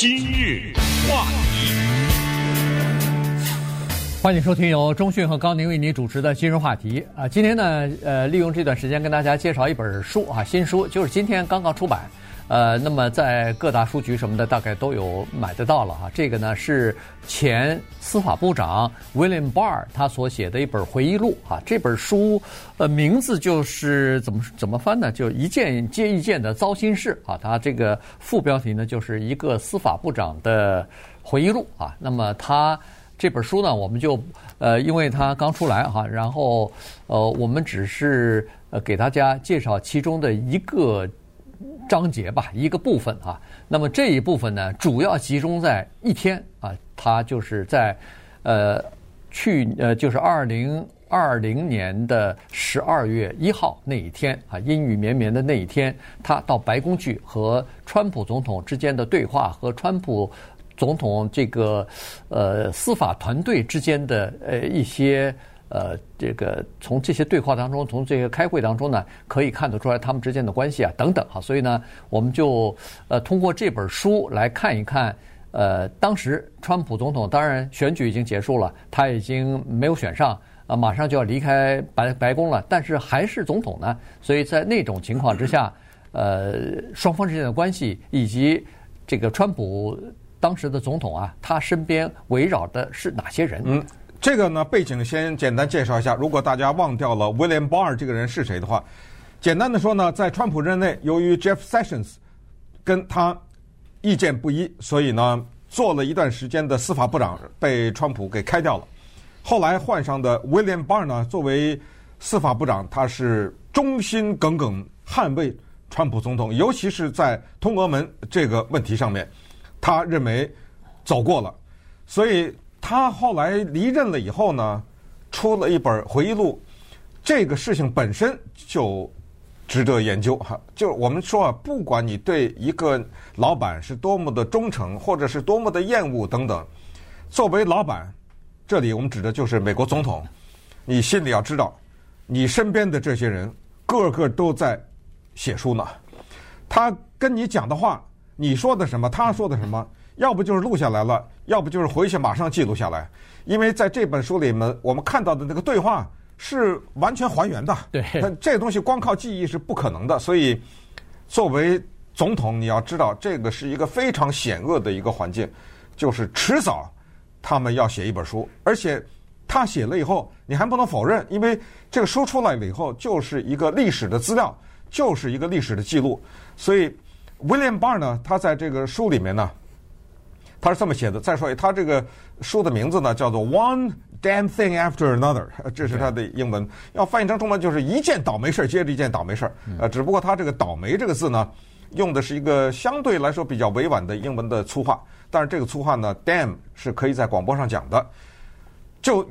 今日话题，欢迎收听由中讯和高宁为您主持的今日话题啊。今天呢，呃，利用这段时间跟大家介绍一本书啊，新书就是今天刚刚出版。呃，那么在各大书局什么的，大概都有买得到了哈。这个呢是前司法部长 William Barr 他所写的一本回忆录啊。这本书呃名字就是怎么怎么翻呢？就一件接一件的糟心事啊。它这个副标题呢就是一个司法部长的回忆录啊。那么他这本书呢，我们就呃因为它刚出来哈，然后呃我们只是呃给大家介绍其中的一个。章节吧，一个部分啊。那么这一部分呢，主要集中在一天啊，它就是在呃去呃就是二零二零年的十二月一号那一天啊，阴雨绵绵的那一天，他到白宫去和川普总统之间的对话，和川普总统这个呃司法团队之间的呃一些。呃，这个从这些对话当中，从这个开会当中呢，可以看得出来他们之间的关系啊，等等哈。所以呢，我们就呃通过这本书来看一看，呃，当时川普总统当然选举已经结束了，他已经没有选上啊，马上就要离开白白宫了，但是还是总统呢。所以在那种情况之下，呃，双方之间的关系以及这个川普当时的总统啊，他身边围绕的是哪些人？这个呢，背景先简单介绍一下。如果大家忘掉了 William Barr 这个人是谁的话，简单的说呢，在川普任内，由于 Jeff Sessions 跟他意见不一，所以呢，做了一段时间的司法部长，被川普给开掉了。后来换上的威廉·巴尔呢，作为司法部长，他是忠心耿耿捍卫川普总统，尤其是在通俄门这个问题上面，他认为走过了，所以。他后来离任了以后呢，出了一本回忆录，这个事情本身就值得研究哈。就我们说啊，不管你对一个老板是多么的忠诚，或者是多么的厌恶等等，作为老板，这里我们指的就是美国总统，你心里要知道，你身边的这些人个个都在写书呢。他跟你讲的话，你说的什么，他说的什么。要不就是录下来了，要不就是回去马上记录下来。因为在这本书里面，我们看到的那个对话是完全还原的。对，这东西光靠记忆是不可能的。所以，作为总统，你要知道，这个是一个非常险恶的一个环境，就是迟早他们要写一本书，而且他写了以后，你还不能否认，因为这个书出来了以后，就是一个历史的资料，就是一个历史的记录。所以，William Barr 呢，他在这个书里面呢。他是这么写的。再说，他这个书的名字呢，叫做《One Damn Thing After Another》，这是他的英文。要翻译成中文，就是一件倒霉事儿接着一件倒霉事儿。呃，只不过他这个“倒霉”这个字呢，用的是一个相对来说比较委婉的英文的粗话。但是这个粗话呢，“damn” 是可以在广播上讲的。就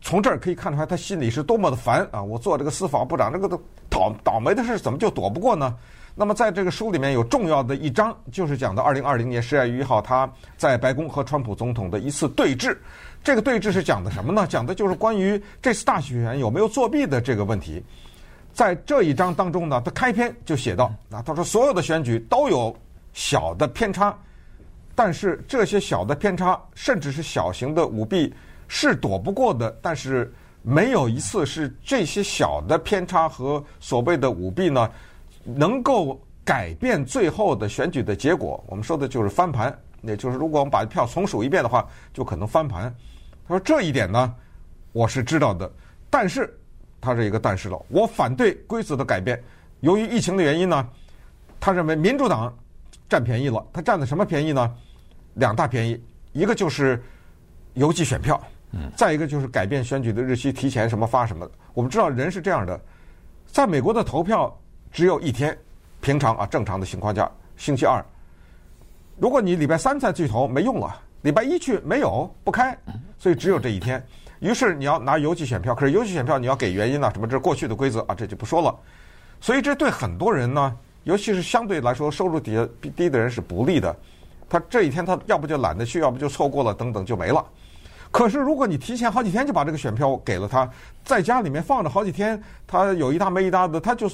从这儿可以看出来，他心里是多么的烦啊！我做这个司法部长，这个都倒倒霉的事怎么就躲不过呢？那么，在这个书里面有重要的一章，就是讲到二零二零年十二月一号，他在白宫和川普总统的一次对峙。这个对峙是讲的什么呢？讲的就是关于这次大选有没有作弊的这个问题。在这一章当中呢，他开篇就写到：啊，他说所有的选举都有小的偏差，但是这些小的偏差，甚至是小型的舞弊，是躲不过的。但是没有一次是这些小的偏差和所谓的舞弊呢，能够改变最后的选举的结果，我们说的就是翻盘，也就是如果我们把票重数一遍的话，就可能翻盘。他说这一点呢，我是知道的，但是他是一个但是了，我反对规则的改变。由于疫情的原因呢，他认为民主党占便宜了。他占的什么便宜呢？两大便宜，一个就是邮寄选票，再一个就是改变选举的日期，提前什么发什么。我们知道人是这样的，在美国的投票。只有一天，平常啊，正常的情况下，星期二。如果你礼拜三再去投，没用了。礼拜一去没有，不开，所以只有这一天。于是你要拿邮寄选票，可是邮寄选票你要给原因呢？什么？这是过去的规则啊，这就不说了。所以这对很多人呢，尤其是相对来说收入底下低的人是不利的。他这一天他要不就懒得去，要不就错过了，等等就没了。可是，如果你提前好几天就把这个选票给了他，在家里面放着好几天，他有一搭没一搭的，他就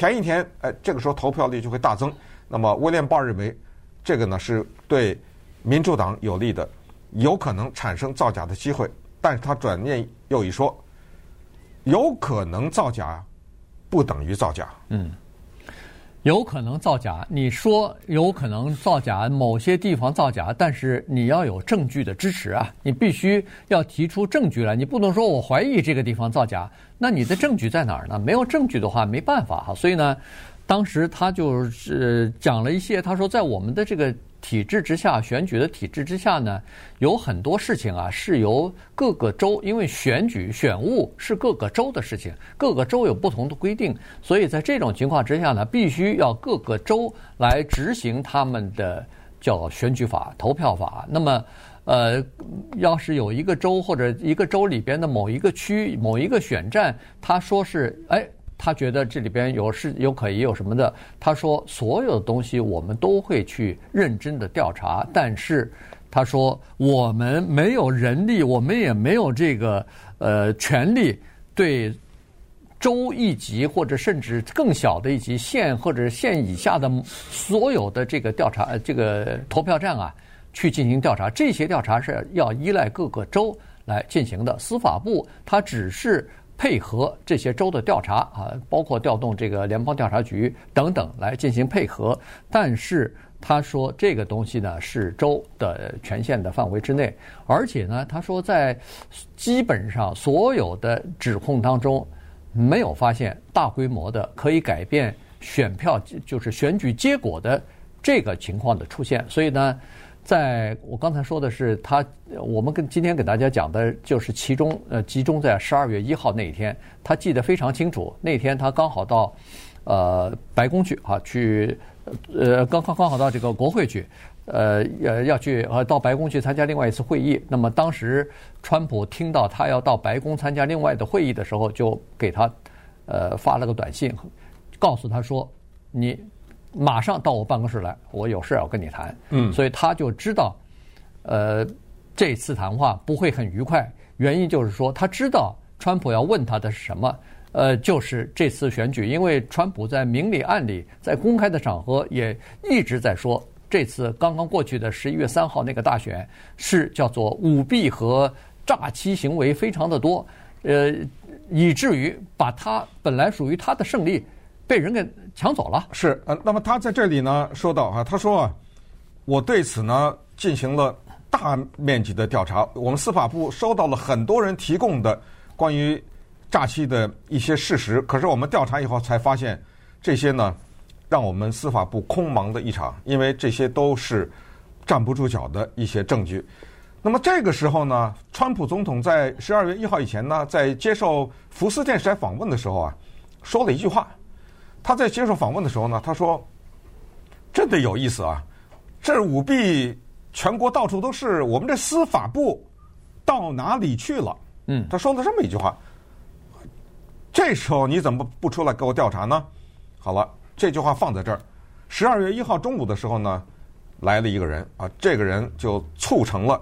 前一天，哎，这个时候投票率就会大增。那么，威廉鲍认为，这个呢是对民主党有利的，有可能产生造假的机会。但是他转念又一说，有可能造假，不等于造假。嗯。有可能造假，你说有可能造假，某些地方造假，但是你要有证据的支持啊，你必须要提出证据来，你不能说我怀疑这个地方造假，那你的证据在哪儿呢？没有证据的话，没办法哈。所以呢，当时他就是讲了一些，他说在我们的这个。体制之下，选举的体制之下呢，有很多事情啊是由各个州，因为选举选务是各个州的事情，各个州有不同的规定，所以在这种情况之下呢，必须要各个州来执行他们的叫选举法、投票法。那么，呃，要是有一个州或者一个州里边的某一个区、某一个选站，他说是哎。他觉得这里边有是有可疑有什么的，他说所有的东西我们都会去认真的调查，但是他说我们没有人力，我们也没有这个呃权力对州一级或者甚至更小的一级县或者县以下的所有的这个调查这个投票站啊去进行调查，这些调查是要依赖各个州来进行的，司法部它只是。配合这些州的调查啊，包括调动这个联邦调查局等等来进行配合。但是他说这个东西呢是州的权限的范围之内，而且呢他说在基本上所有的指控当中没有发现大规模的可以改变选票就是选举结果的这个情况的出现。所以呢。在我刚才说的是他，我们跟今天给大家讲的就是其中呃集中在十二月一号那一天，他记得非常清楚。那天他刚好到呃白宫去啊，去呃刚刚刚好到这个国会去，呃呃要去呃到白宫去参加另外一次会议。那么当时川普听到他要到白宫参加另外的会议的时候，就给他呃发了个短信，告诉他说你。马上到我办公室来，我有事要跟你谈。嗯，所以他就知道，呃，这次谈话不会很愉快。原因就是说，他知道川普要问他的是什么，呃，就是这次选举，因为川普在明里暗里，在公开的场合也一直在说，这次刚刚过去的十一月三号那个大选是叫做舞弊和诈欺行为非常的多，呃，以至于把他本来属于他的胜利。被人给抢走了。是，呃，那么他在这里呢说到啊，他说啊，我对此呢进行了大面积的调查，我们司法部收到了很多人提供的关于诈欺的一些事实，可是我们调查以后才发现，这些呢让我们司法部空忙的一场，因为这些都是站不住脚的一些证据。那么这个时候呢，川普总统在十二月一号以前呢，在接受福斯电视台访问的时候啊，说了一句话。他在接受访问的时候呢，他说：“真的有意思啊，这舞弊全国到处都是，我们这司法部到哪里去了？”嗯，他说了这么一句话。这时候你怎么不出来给我调查呢？好了，这句话放在这儿。十二月一号中午的时候呢，来了一个人啊，这个人就促成了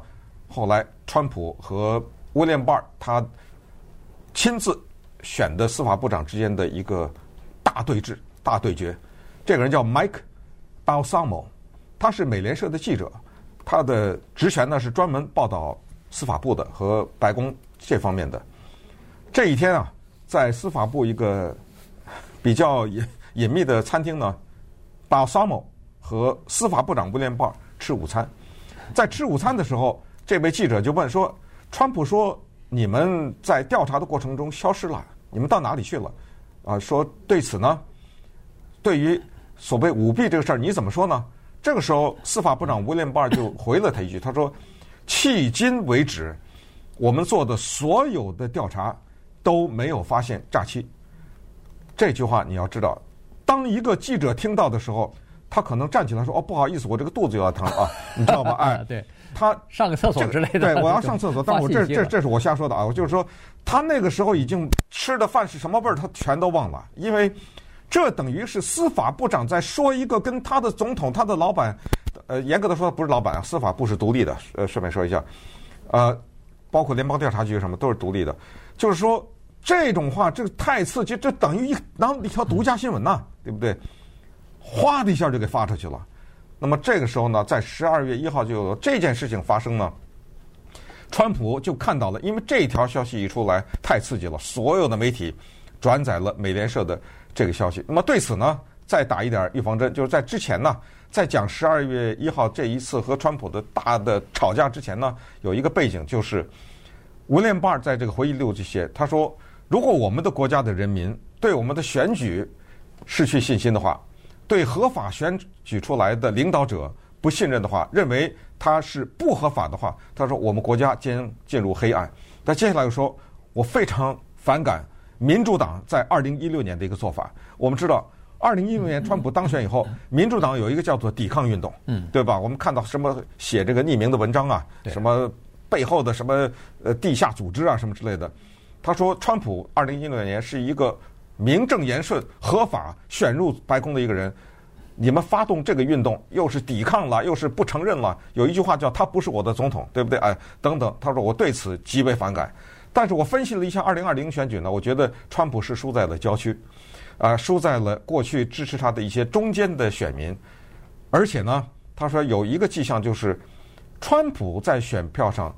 后来川普和威廉·巴尔他亲自选的司法部长之间的一个。大对峙，大对决。这个人叫 Mike Balsamo，他是美联社的记者，他的职权呢是专门报道司法部的和白宫这方面的。这一天啊，在司法部一个比较隐隐秘的餐厅呢，Balsamo 和司法部长威廉·鲍吃午餐。在吃午餐的时候，这位记者就问说：“川普说你们在调查的过程中消失了，你们到哪里去了？”啊，说对此呢，对于所谓舞弊这个事儿，你怎么说呢？这个时候，司法部长威廉·巴尔就回了他一句，他说：“迄今为止，我们做的所有的调查都没有发现诈欺。”这句话你要知道，当一个记者听到的时候，他可能站起来说：“哦，不好意思，我这个肚子有点疼啊，你知道吧？” 哎，对，他上个厕所之类的。对，我要上厕所，但我这这这是我瞎说的啊，我就是说。他那个时候已经吃的饭是什么味儿，他全都忘了，因为这等于是司法部长在说一个跟他的总统、他的老板，呃，严格的说不是老板啊，司法部是独立的，呃，顺便说一下，呃，包括联邦调查局什么都是独立的，就是说这种话，这个太刺激，这等于一当一条独家新闻呐，对不对？哗的一下就给发出去了，那么这个时候呢，在十二月一号就有这件事情发生呢，川普就看到了，因为这条消息一出来太刺激了，所有的媒体转载了美联社的这个消息。那么对此呢，再打一点预防针，就是在之前呢，在讲十二月一号这一次和川普的大的吵架之前呢，有一个背景就是，威廉巴尔在这个回忆录这些，他说，如果我们的国家的人民对我们的选举失去信心的话，对合法选举出来的领导者不信任的话，认为他是不合法的话，他说我们国家将进入黑暗。但接下来又说，我非常反感民主党在二零一六年的一个做法。我们知道，二零一六年川普当选以后，民主党有一个叫做抵抗运动，嗯，对吧？我们看到什么写这个匿名的文章啊，什么背后的什么呃地下组织啊什么之类的。他说，川普二零一六年是一个。名正言顺、合法选入白宫的一个人，你们发动这个运动，又是抵抗了，又是不承认了。有一句话叫“他不是我的总统”，对不对？哎，等等，他说我对此极为反感。但是我分析了一下二零二零选举呢，我觉得川普是输在了郊区，啊、输在了过去支持他的一些中间的选民。而且呢，他说有一个迹象就是，川普在选票上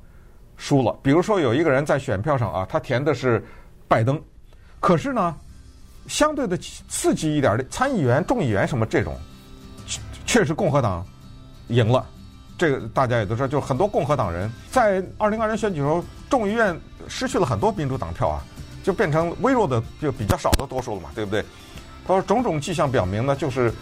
输了。比如说有一个人在选票上啊，他填的是拜登，可是呢。相对的刺激一点的参议员、众议员什么这种，确实共和党赢了。这个大家也都知道，就很多共和党人在二零二零选举时候，众议院失去了很多民主党票啊，就变成微弱的，就比较少的多数了嘛，对不对？他说种种迹象表明呢，就是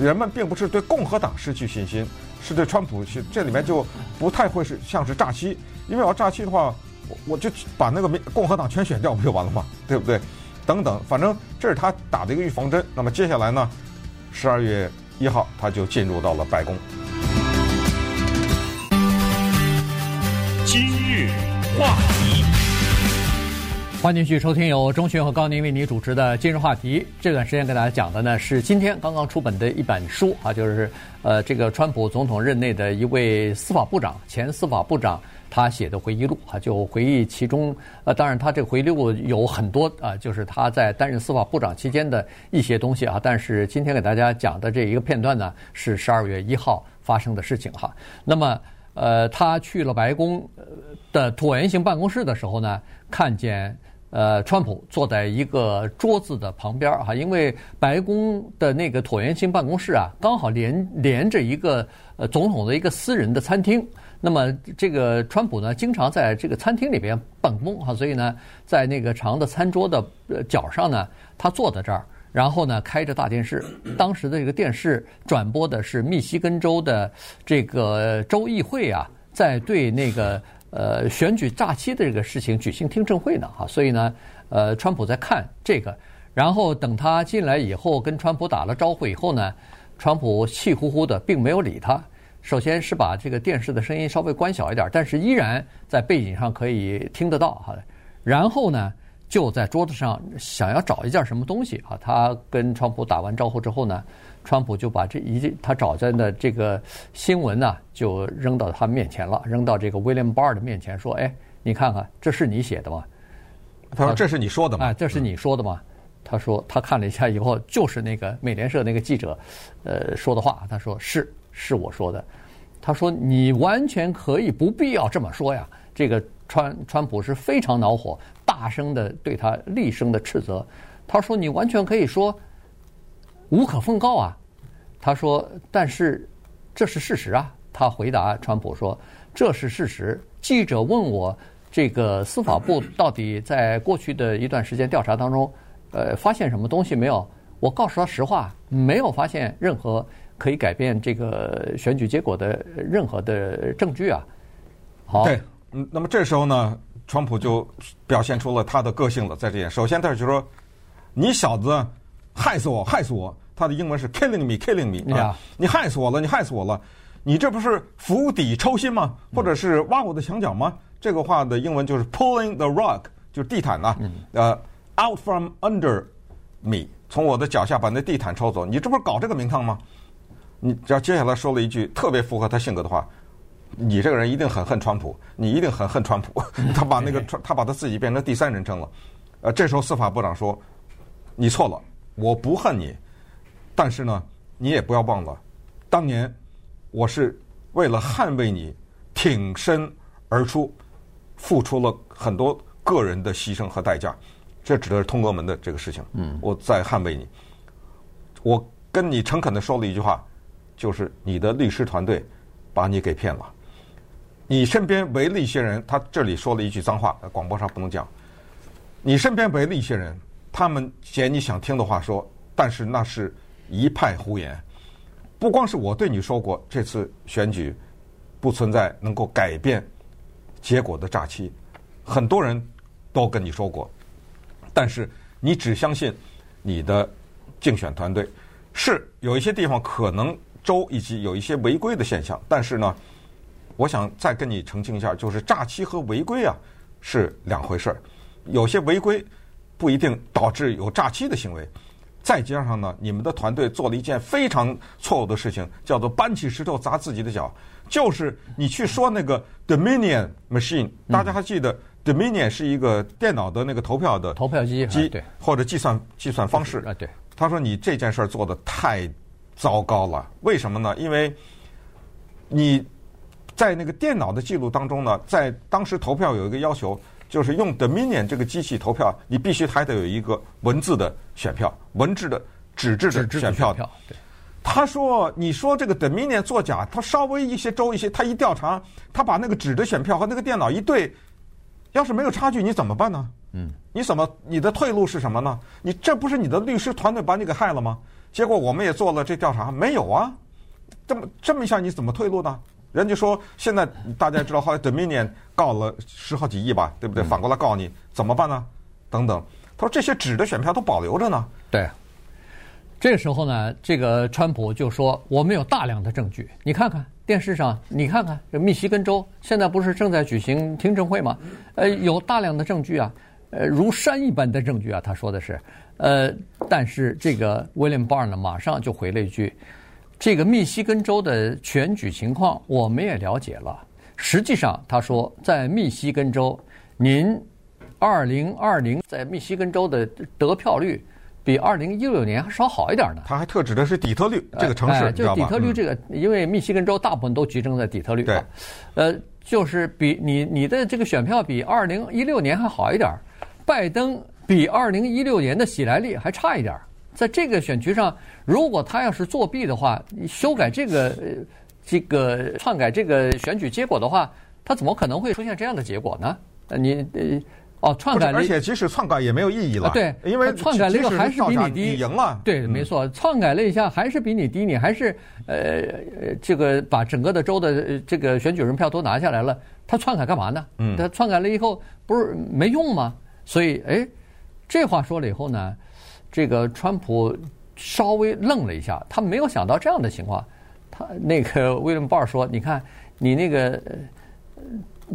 人们并不是对共和党失去信心，是对川普去。这里面就不太会是像是诈欺，因为我要诈欺的话，我我就把那个民共和党全选掉不就完了吗？对不对？等等，反正这是他打的一个预防针。那么接下来呢，十二月一号他就进入到了白宫。今日话题，欢迎继续收听由钟迅和高宁为你主持的《今日话题》。这段时间跟大家讲的呢是今天刚刚出本的一本书啊，就是呃这个川普总统任内的一位司法部长，前司法部长。他写的回忆录啊，就回忆其中，呃，当然他这个回忆录有很多啊，就是他在担任司法部长期间的一些东西啊。但是今天给大家讲的这一个片段呢，是十二月一号发生的事情哈。那么，呃，他去了白宫的椭圆形办公室的时候呢，看见呃，川普坐在一个桌子的旁边儿哈，因为白宫的那个椭圆形办公室啊，刚好连连着一个呃总统的一个私人的餐厅。那么这个川普呢，经常在这个餐厅里边办公哈，所以呢，在那个长的餐桌的角上呢，他坐在这儿，然后呢，开着大电视。当时的这个电视转播的是密西根州的这个州议会啊，在对那个呃选举诈欺的这个事情举行听证会呢哈，所以呢，呃，川普在看这个，然后等他进来以后，跟川普打了招呼以后呢，川普气呼呼的，并没有理他。首先是把这个电视的声音稍微关小一点，但是依然在背景上可以听得到哈。然后呢，就在桌子上想要找一件什么东西啊。他跟川普打完招呼之后呢，川普就把这一他找在的这个新闻呢，就扔到他面前了，扔到这个 William Barr 的面前，说：“哎，你看看，这是你写的吗？”他说：“这是你说的吗？”哎，这是你说的吗？他说：“他看了一下以后，就是那个美联社那个记者，呃，说的话。他说是。”是我说的，他说你完全可以不必要这么说呀。这个川川普是非常恼火，大声的对他厉声的斥责。他说你完全可以说无可奉告啊。他说但是这是事实啊。他回答川普说这是事实。记者问我这个司法部到底在过去的一段时间调查当中，呃，发现什么东西没有？我告诉他实话，没有发现任何。可以改变这个选举结果的任何的证据啊！好，嗯，那么这时候呢，川普就表现出了他的个性了，在这里，首先他就说：“你小子害死我，害死我！”他的英文是 “killing me，killing me”，啊，你害死我了，你害死我了！你这不是釜底抽薪吗？或者是挖我的墙角吗？这个话的英文就是 “pulling the rug”，就是地毯呐，呃，“out from under me”，从我的脚下把那地毯抽走。你这不是搞这个名堂吗？你只要接下来说了一句特别符合他性格的话，你这个人一定很恨川普，你一定很恨川普。他把那个川，他把他自己变成第三人称了。呃，这时候司法部长说：“你错了，我不恨你，但是呢，你也不要忘了，当年我是为了捍卫你挺身而出，付出了很多个人的牺牲和代价。这指的是通俄门的这个事情。嗯，我在捍卫你。我跟你诚恳的说了一句话，就是你的律师团队把你给骗了。你身边围了一些人，他这里说了一句脏话，广播上不能讲。你身边围了一些人，他们捡你想听的话说，但是那是一派胡言。不光是我对你说过，这次选举不存在能够改变结果的诈欺，很多人都跟你说过。但是你只相信你的竞选团队，是有一些地方可能州以及有一些违规的现象，但是呢，我想再跟你澄清一下，就是诈欺和违规啊是两回事儿，有些违规不一定导致有诈欺的行为，再加上呢，你们的团队做了一件非常错误的事情，叫做搬起石头砸自己的脚，就是你去说那个 Dominion Machine，大家还记得？Dominion 是一个电脑的那个投票的投票机机，对，或者计算计算方式啊，对。他说你这件事儿做的太糟糕了，为什么呢？因为你在那个电脑的记录当中呢，在当时投票有一个要求，就是用 Dominion 这个机器投票，你必须还得有一个文字的选票，文字的纸质的选票。对。他说：“你说这个 Dominion 作假，他稍微一些州一些，他一调查，他把那个纸的选票和那个电脑一对。”要是没有差距，你怎么办呢？嗯，你怎么你的退路是什么呢？你这不是你的律师团队把你给害了吗？结果我们也做了这调查，没有啊。这么这么一下，你怎么退路呢？人家说现在大家知道，后来 Dominion 告了十好几亿吧，对不对？反过来告你怎么办呢？等等，他说这些纸的选票都保留着呢。对，这个时候呢，这个川普就说我们有大量的证据，你看看。电视上，你看看这密西根州现在不是正在举行听证会吗？呃，有大量的证据啊，呃，如山一般的证据啊。他说的是，呃，但是这个 William Barr 呢，马上就回了一句：“这个密西根州的选举情况我们也了解了。实际上，他说在密西根州，您二零二零在密西根州的得票率。”比二零一六年还稍好一点呢。他还特指的是底特律这个城市，哎、就是底特律这个，因为密西根州大部分都集中在底特律。对，呃，就是比你你的这个选票比二零一六年还好一点，拜登比二零一六年的喜来利还差一点。在这个选区上，如果他要是作弊的话，你修改这个这个篡改这个选举结果的话，他怎么可能会出现这样的结果呢？你呃。哦，篡改了，而且即使篡改也没有意义了。啊、对，因为篡改了一个还是比你低，你赢了。对，没错，篡改了一下还是比你低，你还是呃这个把整个的州的这个选举人票都拿下来了。他篡改干嘛呢？嗯，他篡改了以后不是没用吗？所以，哎，这话说了以后呢，这个川普稍微愣了一下，他没有想到这样的情况。他那个威廉鲍尔说：“你看，你那个。”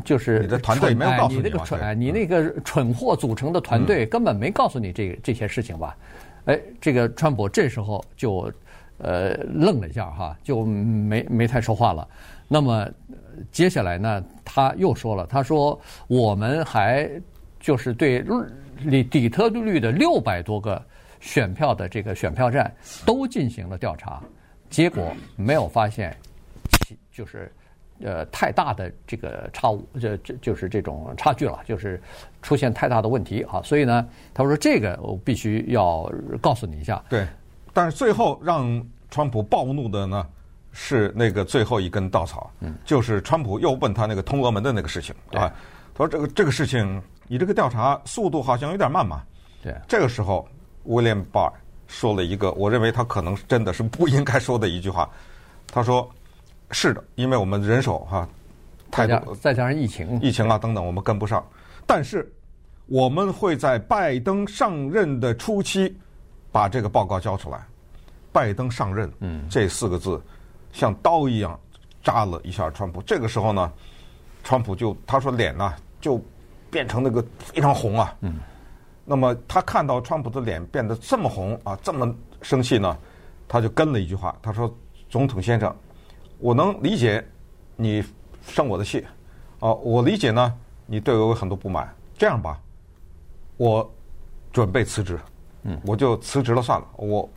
就是你的团队没有告诉你，你那个蠢，你那个蠢货组成的团队根本没告诉你这这些事情吧？哎，这个川普这时候就呃愣了一下哈，就没没太说话了。那么接下来呢，他又说了，他说我们还就是对底底特律的六百多个选票的这个选票站都进行了调查，结果没有发现，就是。呃，太大的这个差误，这这就是这种差距了，就是出现太大的问题啊。所以呢，他说这个我必须要告诉你一下。对，但是最后让川普暴怒的呢，是那个最后一根稻草，嗯，就是川普又问他那个通俄门的那个事情啊。他说这个这个事情，你这个调查速度好像有点慢嘛。对，这个时候威廉巴尔说了一个，我认为他可能真的是不应该说的一句话，他说。是的，因为我们人手哈太多，再加上疫情、疫情啊等等，我们跟不上。但是我们会在拜登上任的初期把这个报告交出来。拜登上任，嗯，这四个字像刀一样扎了一下川普。这个时候呢，川普就他说脸呢就变成那个非常红啊。嗯。那么他看到川普的脸变得这么红啊，这么生气呢，他就跟了一句话，他说：“总统先生。”我能理解你生我的气，啊，我理解呢，你对我有很多不满。这样吧，我准备辞职，嗯，我就辞职了算了。我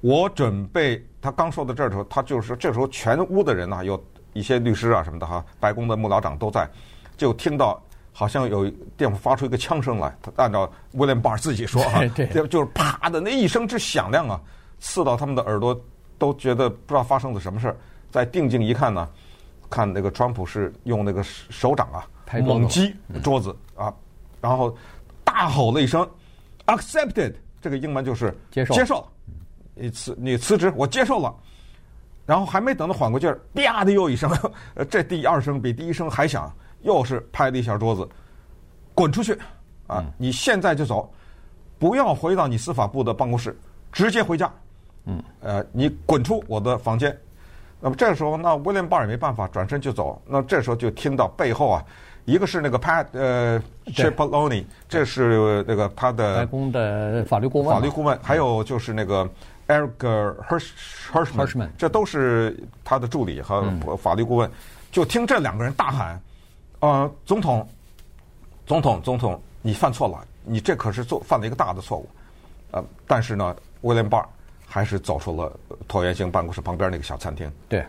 我准备。他刚说到这儿的时候，他就是说，这时候全屋的人呢，有一些律师啊什么的哈，白宫的幕僚长都在，就听到好像有电话发出一个枪声来。他按照威廉巴尔自己说啊，对，就是啪的那一声之响亮啊，刺到他们的耳朵，都觉得不知道发生了什么事儿。再定睛一看呢，看那个川普是用那个手掌啊猛击桌子啊，然后大吼了一声 “accepted”，这个英文就是接受接受。你辞你辞职，我接受了。然后还没等他缓过劲儿，啪的又一声，这第二声比第一声还响，又是拍了一下桌子，滚出去！啊，你现在就走，不要回到你司法部的办公室，直接回家。嗯，呃，你滚出我的房间。那么这个时候，那威廉巴尔也没办法，转身就走。那这时候就听到背后啊，一个是那个 Pat 呃 Cipollone，这是那个他的白宫的法律顾问，法律顾问，还有就是那个。Eric Hirschman，这都是他的助理和法律顾问。就听这两个人大喊：“呃，总统，总统，总统，你犯错了，你这可是做犯了一个大的错误。”呃，但是呢，威廉巴尔还是走出了椭圆形办公室旁边那个小餐厅。对，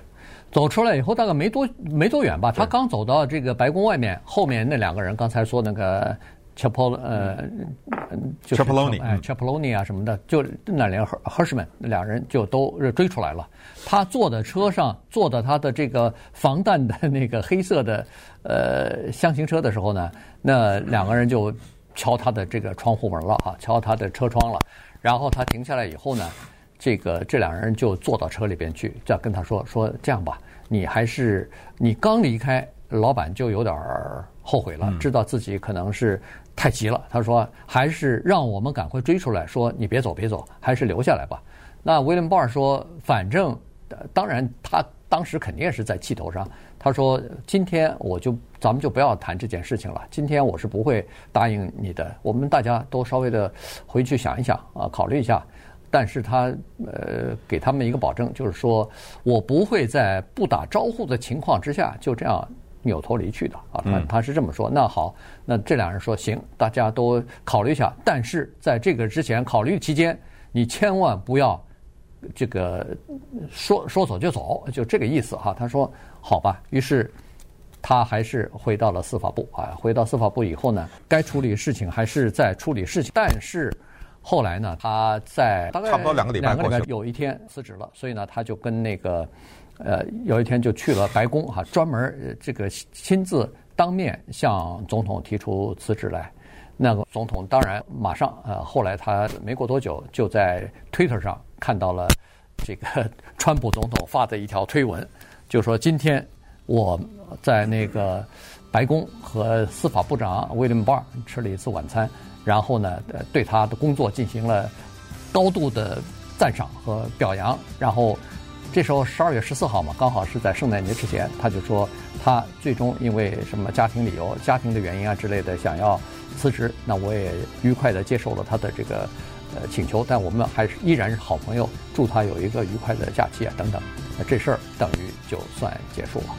走出来以后大概没多没多远吧，他刚走到这个白宫外面，后面那两个人刚才说那个。Chapol 呃，就是 Chapoloni 哎，Chapoloni 啊什么的，就那两个 Hirschman 那两人就都追出来了。他坐的车上，坐的他的这个防弹的那个黑色的呃箱型车的时候呢，那两个人就敲他的这个窗户门了啊，敲他的车窗了。然后他停下来以后呢，这个这两人就坐到车里边去，再跟他说说这样吧，你还是你刚离开，老板就有点后悔了，知道自己可能是。太急了，他说还是让我们赶快追出来，说你别走别走，还是留下来吧。那威廉鲍尔说，反正当然他当时肯定也是在气头上。他说今天我就咱们就不要谈这件事情了，今天我是不会答应你的。我们大家都稍微的回去想一想啊，考虑一下。但是他呃给他们一个保证，就是说我不会在不打招呼的情况之下就这样。扭头离去的啊，他他是这么说。那好，那这两人说行，大家都考虑一下。但是在这个之前，考虑期间，你千万不要这个说说走就走，就这个意思哈。他说好吧，于是他还是回到了司法部啊。回到司法部以后呢，该处理事情还是在处理事情。但是后来呢，他在大概差不多两个礼拜，两个礼拜有一天辞职了，所以呢，他就跟那个。呃，有一天就去了白宫哈，专门这个亲自当面向总统提出辞职来。那个总统当然马上呃，后来他没过多久就在 Twitter 上看到了这个 川普总统发的一条推文，就说今天我在那个白宫和司法部长 William Barr 吃了一次晚餐，然后呢，对他的工作进行了高度的赞赏和表扬，然后。这时候十二月十四号嘛，刚好是在圣诞节之前，他就说他最终因为什么家庭理由、家庭的原因啊之类的，想要辞职。那我也愉快地接受了他的这个呃请求，但我们还是依然是好朋友，祝他有一个愉快的假期啊等等。那这事儿等于就算结束了。